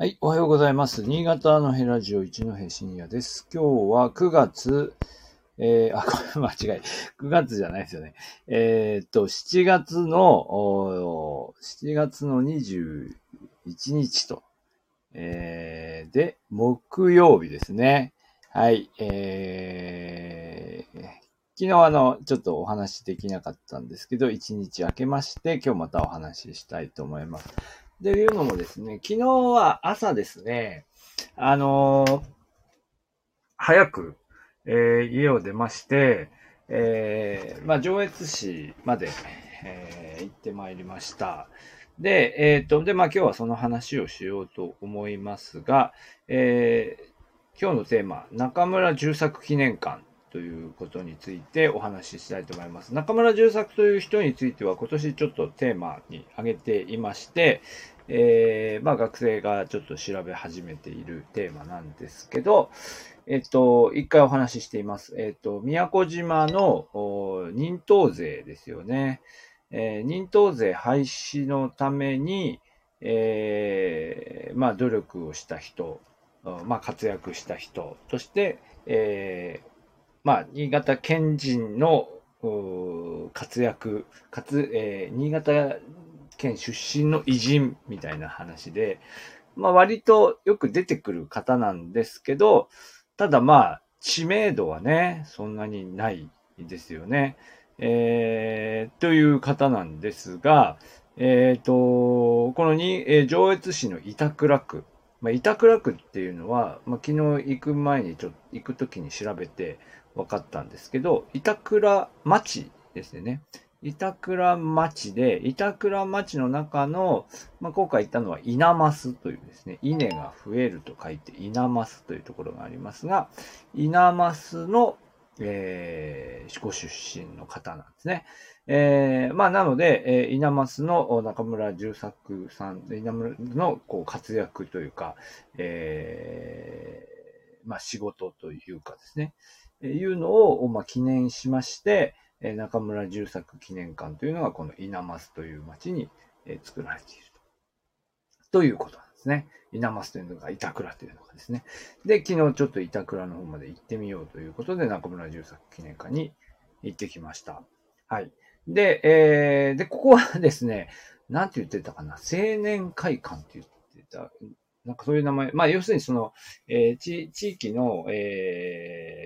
はい、おはようございます。新潟のヘラジオ一戸深夜です。今日は9月、えー、あ、これ間違い。9月じゃないですよね。えーっと、7月の、7月の21日と、えー、で、木曜日ですね。はい、えー、昨日あの、ちょっとお話できなかったんですけど、1日明けまして、今日またお話ししたいと思います。で、いうのもですね、昨日は朝ですね、あのー早く、えー家を出まして、えーまあ、上越市まで、えー行ってまいりました。で、えっ、と、で、まあ、今日はその話をしようと思いますが、えー今日のテーマ、中村重作記念館ということについてお話ししたいと思います。中村重作という人については今年ちょっとテーマに挙げていまして、えーまあ学生がちょっと調べ始めているテーマなんですけど、えっと、一回お話ししています。えっと、宮古島のお認当税ですよね。えー認当税廃止のために、えーまあ努力をした人、まあ活躍した人として、えーまあ新潟県人の活躍、かつ、えー新潟県出身の偉人みたいな話で、まあ割とよく出てくる方なんですけど、ただまあ知名度はね、そんなにないですよね。えーという方なんですが、えっ、と、このに、えー上越市の板倉区。まあ、板倉区っていうのは、まあ、昨日行く前にちょっと行くときに調べて分かったんですけど、板倉町ですね。板倉町で、板倉町の中の、まあ、今回行ったのは稲増というですね、稲が増えると書いて稲増というところがありますが、稲増の、えー、ご出身の方なんですね。えー、まあ、なので、えー、稲増の中村重作さん、稲村のこう活躍というか、えー、まあ、仕事というかですね、いうのを、まあ、記念しまして、え中村重作記念館というのがこの稲増という町に、え作られていると。ということなんですね。稲増というのが板倉というのがですね。で、昨日ちょっと板倉の方まで行ってみようということで中村重作記念館に行ってきました。はい。で、えー、で、ここはですね、なんて言ってたかな、青年会館って言ってた、なんかそういう名前、まあ要するにその、えー地地域の、えー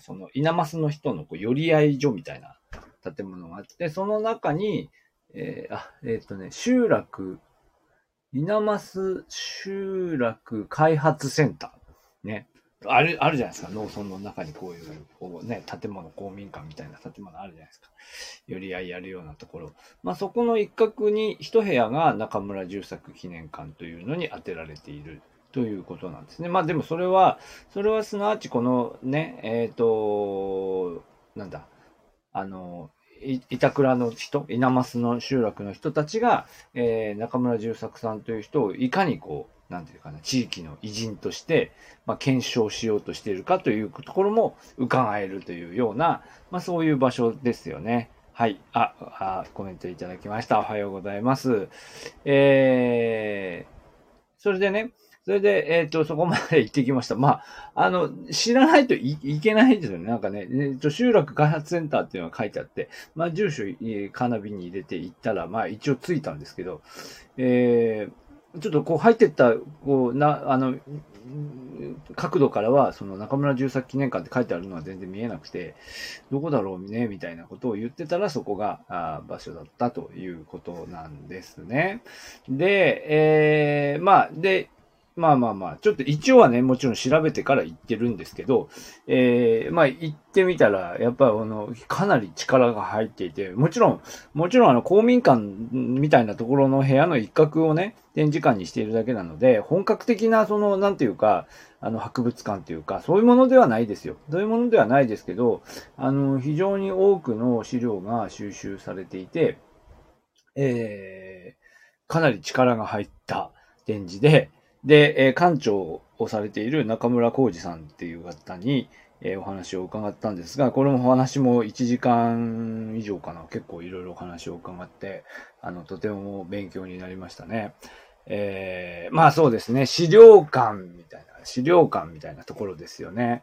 その稲増の人のこう寄り合い所みたいな建物があって、その中に、えーあ、えっ、とね、集落、稲増集落開発センター。ね。ある、あるじゃないですか。農村の中にこういう、こうね、建物、公民館みたいな建物あるじゃないですか。寄り合いやるようなところ。まあそこの一角に一部屋が中村重作記念館というのに当てられているということなんですね。まあでもそれは、それはすなわちこのね、えっ、と、なんだ、あの、板倉の人、稲増の集落の人たちが、えー中村重作さんという人をいかにこう、なんていうかな、地域の偉人として、まあ、検証しようとしているかというところも伺えるというような、まあ、そういう場所ですよね。はい。あ、あ、コメントいただきました。おはようございます。えー、それでね、それで、えっ、と、そこまで行ってきました。まあ、あの、知らないといいけないんですよね。なんかね、えっと集落開発センターっていうのが書いてあって、まあ、住所、えーカーナビに入れて行ったら、まあ、一応着いたんですけど、えー、ちょっとこう入ってった、こう、な、あの、角度からは、その中村重作記念館って書いてあるのは全然見えなくて、どこだろうね、みたいなことを言ってたら、そこがあ場所だったということなんですね。で、えー、まあ、で、まあまあまあ、ちょっと一応はね、もちろん調べてから行ってるんですけど、えー、まあ行ってみたら、やっぱりあの、かなり力が入っていて、もちろん、もちろんあの、公民館みたいなところの部屋の一角をね、展示館にしているだけなので、本格的なその、なんていうか、あの、博物館というか、そういうものではないですよ。そういうものではないですけど、あの、非常に多くの資料が収集されていて、えー、かなり力が入った展示で、で、えー館長をされている中村浩二さんっていう方に、えーお話を伺ったんですが、これもお話も1時間以上かな、結構いろいろお話を伺って、あの、とても勉強になりましたね。えー、まあそうですね、資料館みたいな、資料館みたいなところですよね。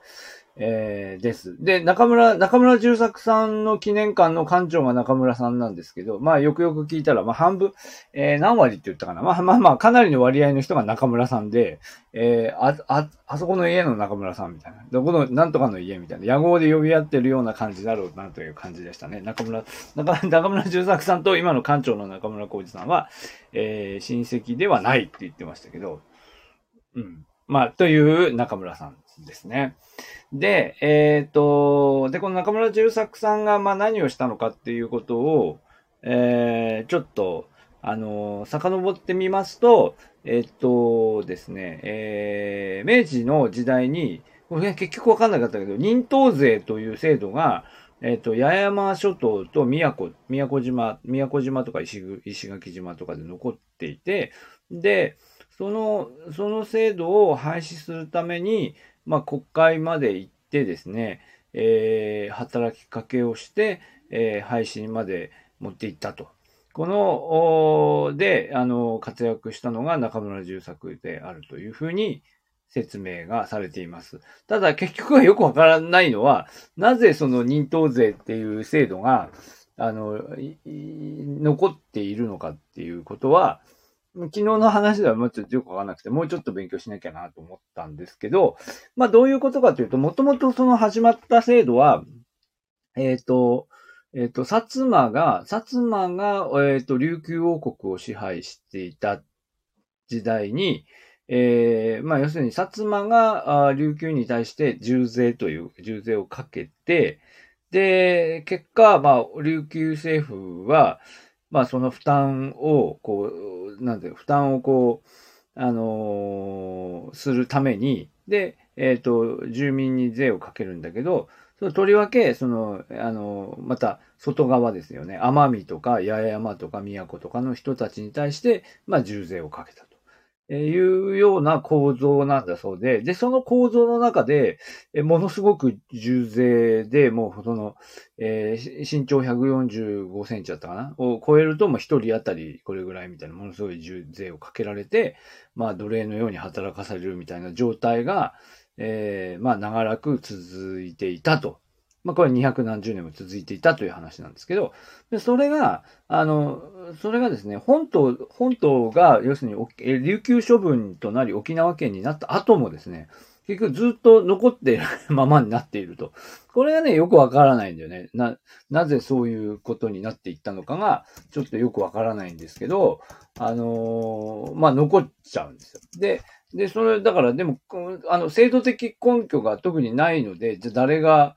えー、です。で、中村、中村重作さんの記念館の館長が中村さんなんですけど、まあよくよく聞いたら、まあ半分、えー、何割って言ったかな。まあまあまあ、かなりの割合の人が中村さんで、えー、あ、あ、あそこの家の中村さんみたいな。どこの、なんとかの家みたいな。野号で呼び合ってるような感じだろうなという感じでしたね。中村、中 中村重作さんと今の館長の中村浩二さんは、えー、親戚ではないって言ってましたけど、うん。まあ、という中村さんですね。で、えっ、ー、と、で、この中村重作さんが、まあ何をしたのかっていうことを、えー、ちょっと、あの、遡ってみますと、えっ、ー、とですね、えー、明治の時代に、これ結局わかんなかったけど、任当税という制度が、えっ、ー、と、八重山諸島と宮古、宮古島、宮古島とか石石垣島とかで残っていて、で、その、その制度を廃止するために、まあ、国会まで行ってですね、えー、働きかけをして、えー、配信まで持っていったと。この、で、あの、活躍したのが中村重作であるというふうに説明がされています。ただ、結局はよくわからないのは、なぜその認当税っていう制度が、あの、残っているのかっていうことは、昨日の話ではもうちょっとよくわからなくて、もうちょっと勉強しなきゃなと思ったんですけど、まあどういうことかというと、もともとその始まった制度は、えっ、ー、と、えっ、ー、と、薩摩が、薩摩が、えっ、ー、と、琉球王国を支配していた時代に、えー、まあ要するに薩摩が琉球に対して重税という重税をかけて、で、結果、まあ琉球政府は、まあその負担を、こう、なんていう負担をこう、あのー、するために、で、えっ、ー、と、住民に税をかけるんだけど、そのとりわけ、その、あの、また、外側ですよね。奄美とか八重山とか宮古とかの人たちに対して、まあ、重税をかけた。いうような構造なんだそうで、で、その構造の中で、ものすごく重税で、もうその、えー、身長145センチだったかな？を超えると、もう一人当たりこれぐらいみたいな、ものすごい重税をかけられて、まあ奴隷のように働かされるみたいな状態が、えー、まあ長らく続いていたと。まあ、これ200何十年も続いていたという話なんですけど、でそれが、あの、それがですね、本島、本島が、要するに、琉球処分となり沖縄県になった後もですね、結局ずっと残っている ままになっていると。これがね、よくわからないんだよね。な、なぜそういうことになっていったのかが、ちょっとよくわからないんですけど、あのー、まあ、残っちゃうんですよ。で、で、それ、だから、でも、あの、制度的根拠が特にないので、じゃ誰が、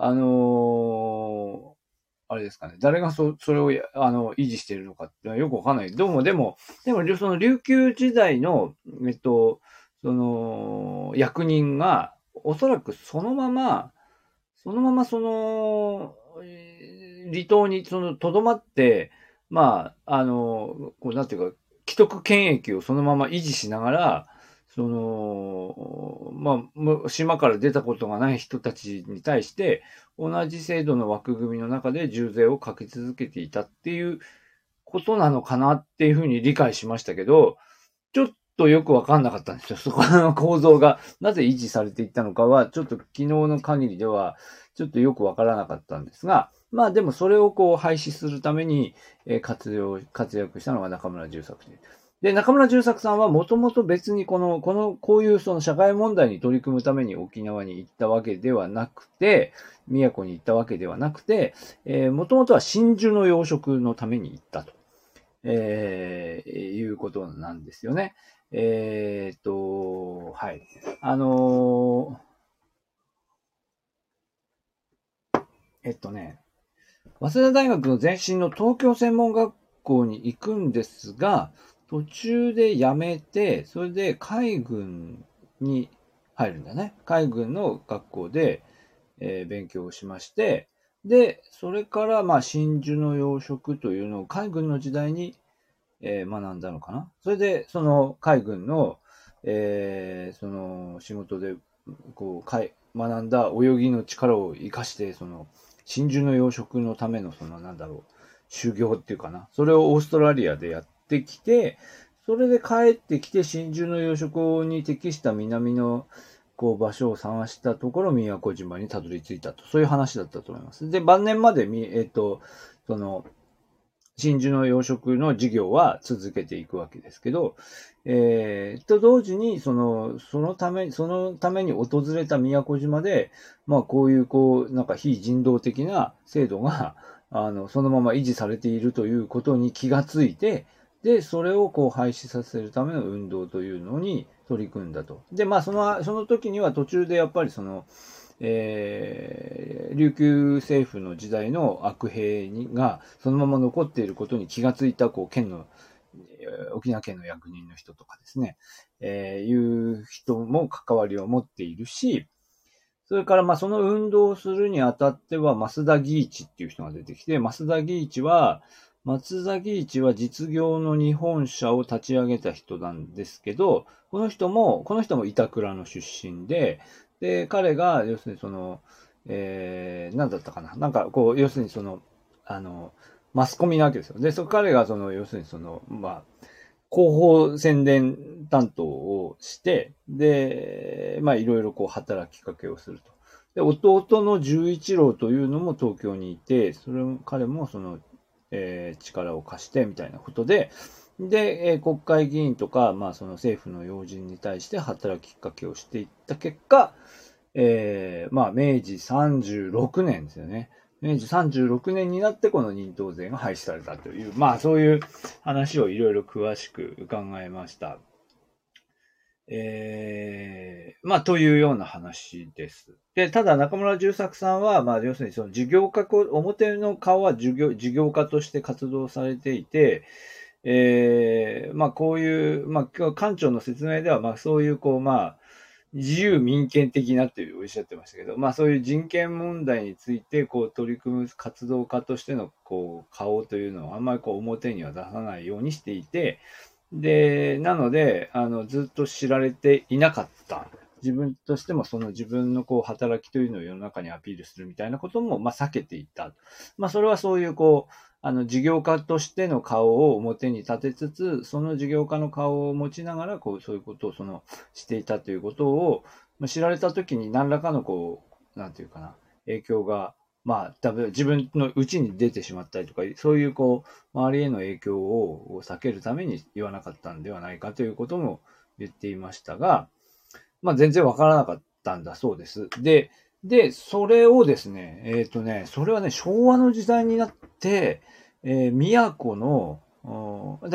あのー、あれですかね。誰がそ、それを、あの、維持しているのかってよくわかんない。どうも、でも、でも、その琉球時代の、えっと、その、役人が、おそらくそのまま、そのままその、離島に、その、とどまって、まあ、あの、こう、なんていうか、既得権益をそのまま維持しながら、その、まあ、島から出たことがない人たちに対して、同じ制度の枠組みの中で重税をかけ続けていたっていうことなのかなっていうふうに理解しましたけど、ちょっとよくわかんなかったんですよ。そこの構造がなぜ維持されていったのかは、ちょっと昨日の限りでは、ちょっとよくわからなかったんですが、まあでもそれをこう廃止するために活用、活躍したのが中村重作で。で、中村重作さんはもともと別にこの、この、こういうその社会問題に取り組むために沖縄に行ったわけではなくて、宮古に行ったわけではなくて、えー、もともとは真珠の養殖のために行ったと、えー、いうことなんですよね。えー、っと、はい。あのー、えっとね、早稲田大学の前身の東京専門学校に行くんですが、途中で辞めて、それで海軍に入るんだね。海軍の学校で、えー、勉強をしまして、で、それから、まあ、真珠の養殖というのを海軍の時代に、えー、学んだのかな。それで、その海軍の、えー、その仕事で、こう、かい学んだ泳ぎの力を活かして、その、真珠の養殖のための、その、なんだろう、修行っていうかな。それをオーストラリアでやって、ってきて、それで帰ってきて真珠の養殖に適した南のこう場所を探したところ、宮古島にたどり着いたと。そういう話だったと思います。で、晩年までみ、えっ、ー、と、その、真珠の養殖の事業は続けていくわけですけど、えー、と同時に、その、そのため、そのために訪れた宮古島で、まあこういう、こう、なんか非人道的な制度が、あの、そのまま維持されているということに気がついて、で、それをこう廃止させるための運動というのに取り組んだと。で、まあその、その時には途中でやっぱりその、えー、琉球政府の時代の悪兵にがそのまま残っていることに気がついた、こう、県の、沖縄県の役人の人とかですね、えー、いう人も関わりを持っているし、それから、まあ、その運動をするにあたっては、増田義一っていう人が出てきて、増田義一は、松田義一は実業の日本社を立ち上げた人なんですけど、この人も、この人も板倉の出身で、で、彼が、要するにその、えー、なんだったかな。なんか、こう、要するにその、あの、マスコミなわけですよ。で、そ彼がその、要するにその、まあ、広報宣伝担当をして、で、まあ、いろいろこう、働きかけをすると。で、弟の十一郎というのも東京にいて、それも、彼もその、えー、力を貸して、みたいなことで、で、えー、国会議員とか、まあ、その政府の要人に対して働きかけをしていった結果、えー、まあ、明治36年ですよね。明治36年になってこの認党税が廃止されたという、まあそういう話をいろいろ詳しく伺いました。えー、まあというような話です。で、ただ中村重作さんは、まあ要するにその事業家、表の顔は事業事業家として活動されていて、えー、まあこういう、まあ館長の説明では、まあそういうこう、まあ、自由民権的なっておっしゃってましたけど、まあそういう人権問題についてこう取り組む活動家としてのこう顔というのをあんまりこう表には出さないようにしていて、で、なので、あの、ずっと知られていなかった。自分としてもその自分のこう働きというのを世の中にアピールするみたいなことも、まあ避けていた。まあそれはそういうこう、あの、事業家としての顔を表に立てつつ、その事業家の顔を持ちながら、こう、そういうことを、その、していたということを、まあ、知られたときに何らかの、こう、なんていうかな、影響が、まあ、多分自分の内に出てしまったりとか、そういう、こう、周りへの影響を避けるために言わなかったんではないかということも言っていましたが、まあ、全然わからなかったんだそうです。で、で、それをですね、えっ、ー、とね、それはね、昭和の時代になって、えー、宮古の、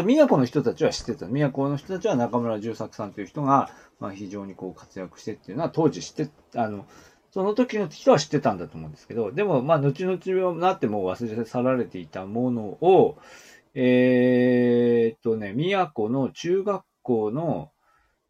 宮古の人たちは知ってた。宮古の人たちは中村重作さんという人が、まあ、非常にこう活躍してっていうのは当時知って、あの、その時の人は知ってたんだと思うんですけど、でも、まあ、後々になっても忘れ去られていたものを、えー、っとね、宮古の中学校の、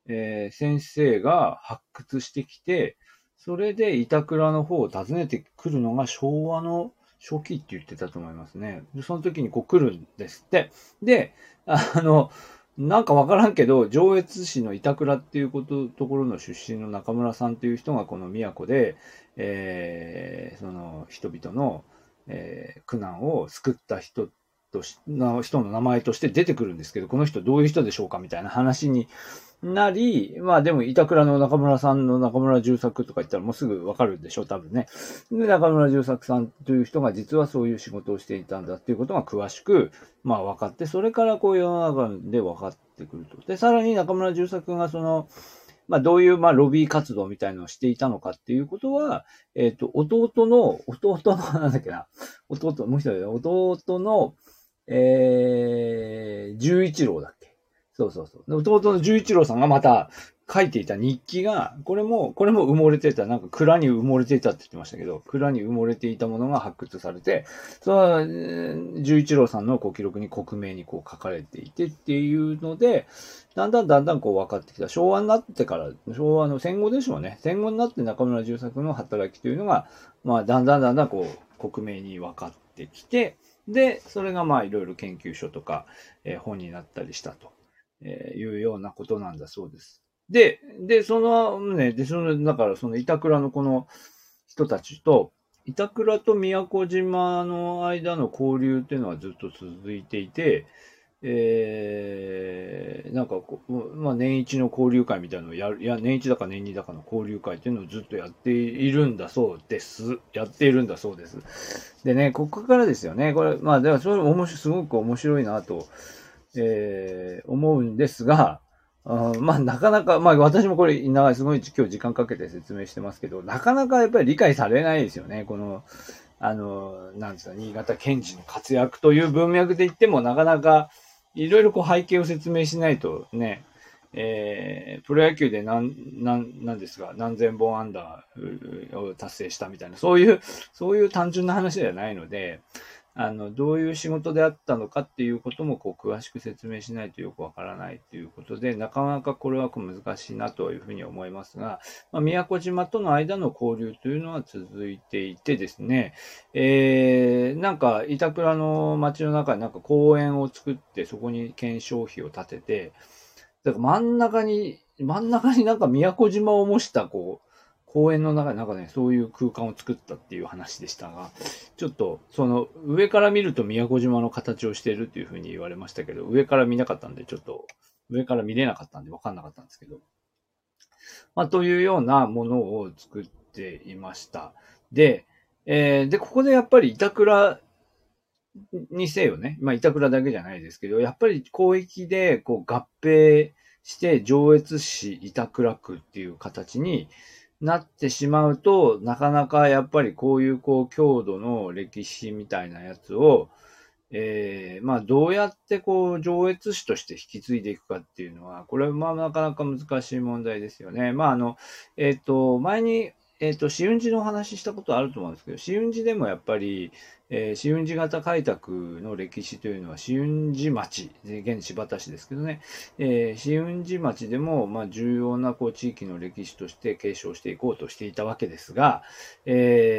えー、先生が発掘してきて、それで板倉の方を訪ねてくるのが昭和の初期って言ってたと思いますね。その時にこう来るんですって。で、あの、なんかわからんけど、上越市の板倉っていうこと、ところの出身の中村さんっていう人がこの宮古で、えー、その人々の、えー、苦難を救った人とし、の人の名前として出てくるんですけど、この人どういう人でしょうかみたいな話になり、まあでも、板倉の中村さんの中村重作とか言ったらもうすぐわかるでしょ、多分ね。で、中村重作さんという人が実はそういう仕事をしていたんだっていうことが詳しく、まあ分かって、それからこう世の中で分かってくると。で、さらに中村重作がその、まあどういうまあロビー活動みたいのをしていたのかっていうことは、えっ、ー、と、弟の、弟の、なんだっけな、弟、もう一人弟の、えー、十一郎だっけ？そうそうそう。弟の十一郎さんがまた書いていた日記が、これも、これも埋もれてた、なんか蔵に埋もれていたって言ってましたけど、蔵に埋もれていたものが発掘されて、その、十一郎さんのこう記録に克明にこう書かれていてっていうので、だんだんだんだんこう分かってきた。昭和になってから、昭和の戦後でしょうね。戦後になって中村重作の働きというのが、まあ、だんだんだんだんこう、克明に分かってきて、で、それがまあいろいろ研究所とか、えー、本になったりしたと。えー、いうようなことなんだそうです。で、で、そのね、で、その、だからその板倉のこの人たちと、板倉と宮古島の間の交流っていうのはずっと続いていて、えー、なんかこう、まあ、年一の交流会みたいなのをやる、いや、年一だか年二だかの交流会っていうのをずっとやっているんだそうです。やっているんだそうです。でね、ここからですよね。これ、まあ、では、それ面白、すごく面白いなと、えー、思うんですが、あまあ、なかなか、まあ、私もこれ、長い、すごい今日時間かけて説明してますけど、なかなかやっぱり理解されないですよね。この、あの、なんですか、新潟県知の活躍という文脈で言っても、なかなか、いろいろこう背景を説明しないとね、えー、プロ野球で何、何、何ですか、何千本アンダーを達成したみたいな、そういう、そういう単純な話ではないので、あの、どういう仕事であったのかっていうことも、こう、詳しく説明しないとよくわからないということで、なかなかこれは難しいなというふうに思いますが、まあ、宮古島との間の交流というのは続いていてですね、えー、なんか、板倉の街の中になんか公園を作って、そこに検証費を立てて、だから真ん中に、真ん中になんか宮古島を模した、こう、公園の中でなんかね、そういう空間を作ったっていう話でしたが、ちょっと、その、上から見ると宮古島の形をしているっていうふうに言われましたけど、上から見なかったんで、ちょっと、上から見れなかったんで分かんなかったんですけど、まあ、というようなものを作っていました。で、えー、で、ここでやっぱり板倉にせよね、まあ、板倉だけじゃないですけど、やっぱり広域でこう合併して上越市板倉区っていう形に、なってしまうと、なかなかやっぱりこういうこう強度の歴史みたいなやつを、えー、まあどうやってこう上越史として引き継いでいくかっていうのは、これはまあなかなか難しい問題ですよね。まああの、えっ、ー、と、前にえっ、ー、と、試運寺のお話ししたことあると思うんですけど、試運寺でもやっぱり、えー、試運寺型開拓の歴史というのは、試運寺町、現新発田市ですけどね、えー、試運寺町でも、まあ、重要なこう地域の歴史として継承していこうとしていたわけですが、え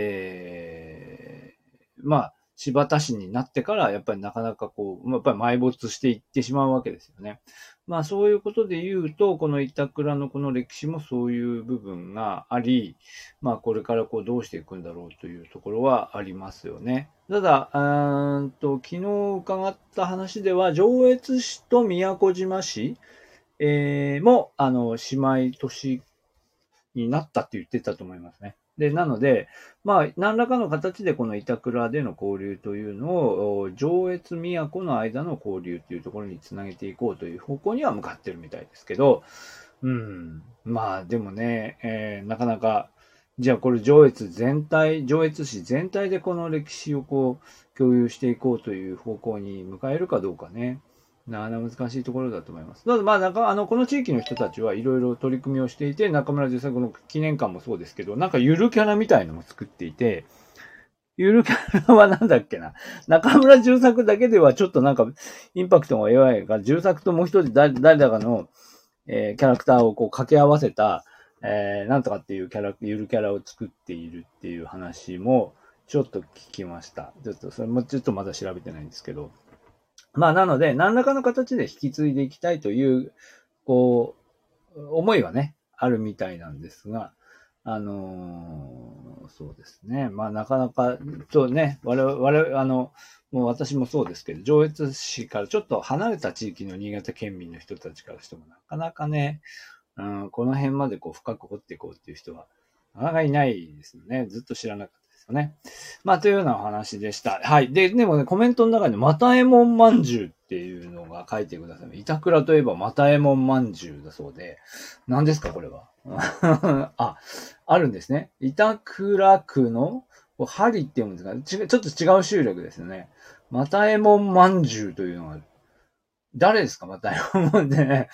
ー、まあ、柴田市になってから、やっぱりなかなかこう、やっぱり埋没していってしまうわけですよね。まあそういうことで言うと、この板倉のこの歴史もそういう部分があり、まあこれからこうどうしていくんだろうというところはありますよね。ただ、うんと昨日伺った話では、上越市と宮古島市、えー、も、あの、姉妹都市になったって言ってたと思いますね。で、なので、まあ、何らかの形でこの板倉での交流というのを、上越都の間の交流というところにつなげていこうという方向には向かってるみたいですけど、うん、まあ、でもね、えー、なかなか、じゃあこれ上越全体、上越市全体でこの歴史をこう共有していこうという方向に向かえるかどうかね。なかなか難しいところだと思います。ただ、まあ、なんか、あの、この地域の人たちはいろいろ取り組みをしていて、中村重作の記念館もそうですけど、なんかゆるキャラみたいのも作っていて、ゆるキャラはなんだっけな？中村重作だけではちょっとなんか、インパクトが弱いから、重作ともう一人誰誰だかの、えー、キャラクターをこう掛け合わせた、えー、なんとかっていうキャラ、ゆるキャラを作っているっていう話も、ちょっと聞きました。ちょっと、それもちょっとまだ調べてないんですけど。まあ、なので、何らかの形で引き継いでいきたいという、こう、思いはね、あるみたいなんですが、あのー、そうですね。まあ、なかなか、とね、我々、あの、もう私もそうですけど、上越市からちょっと離れた地域の新潟県民の人たちからしても、なかなかね、うん、この辺までこう深く掘っていこうっていう人は、なかなかいないですよね。ずっと知らなかった。ですよね。まあ、というようなお話でした。はい。で、でもね、コメントの中に、またえもんまんじゅうっていうのが書いてください。板倉といえば、またえもんまんじゅうだそうで、何ですか、これは。あ、あるんですね。板倉区の、針って読むんですか？ちょっと違う集落ですよね。またえもんまんじゅうというのが誰ですか？またえもんってね。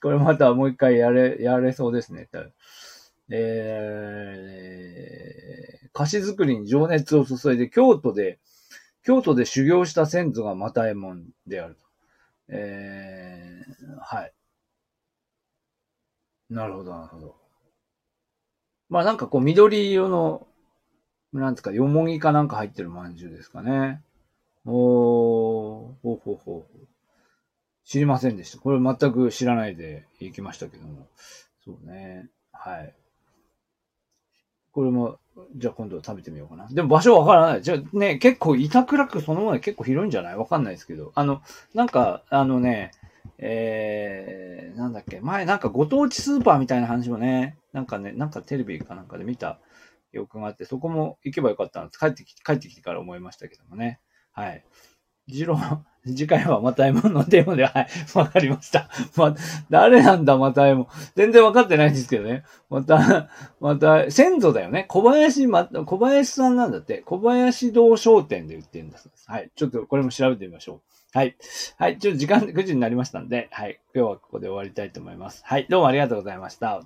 これまたもう一回やれ、やれそうですね。えー、歌詞作りに情熱を注いで、京都で、京都で修行した先祖が又右衛門であると。えー、はい。なるほど、なるほど。まあなんかこう緑色の、なんですか、よもぎかなんか入ってるまんじゅうですかね。おー、ほうほうほう。知りませんでした。これ全く知らないで行きましたけども。そうね。はい。これも、じゃあ今度食べてみようかな。でも場所わからない。じゃあね、結構板倉区そのもの結構広いんじゃない？わかんないですけど。あの、なんか、あのね、えー、なんだっけ、前なんかご当地スーパーみたいな話もね、なんかね、なんかテレビかなんかで見た記憶があって、そこも行けばよかったんです。帰ってきて、帰ってきてから思いましたけどもね。はい。次郎、次回はまた M のテーマで、はい、わかりました。ま、誰なんだ、また M。全然わかってないんですけどね。また、また、先祖だよね。小林、ま、小林さんなんだって。小林堂商店で売ってるんだそうです。はい。ちょっとこれも調べてみましょう。はい。はい。ちょっと時間9時になりましたんで、はい。今日はここで終わりたいと思います。はい。どうもありがとうございました。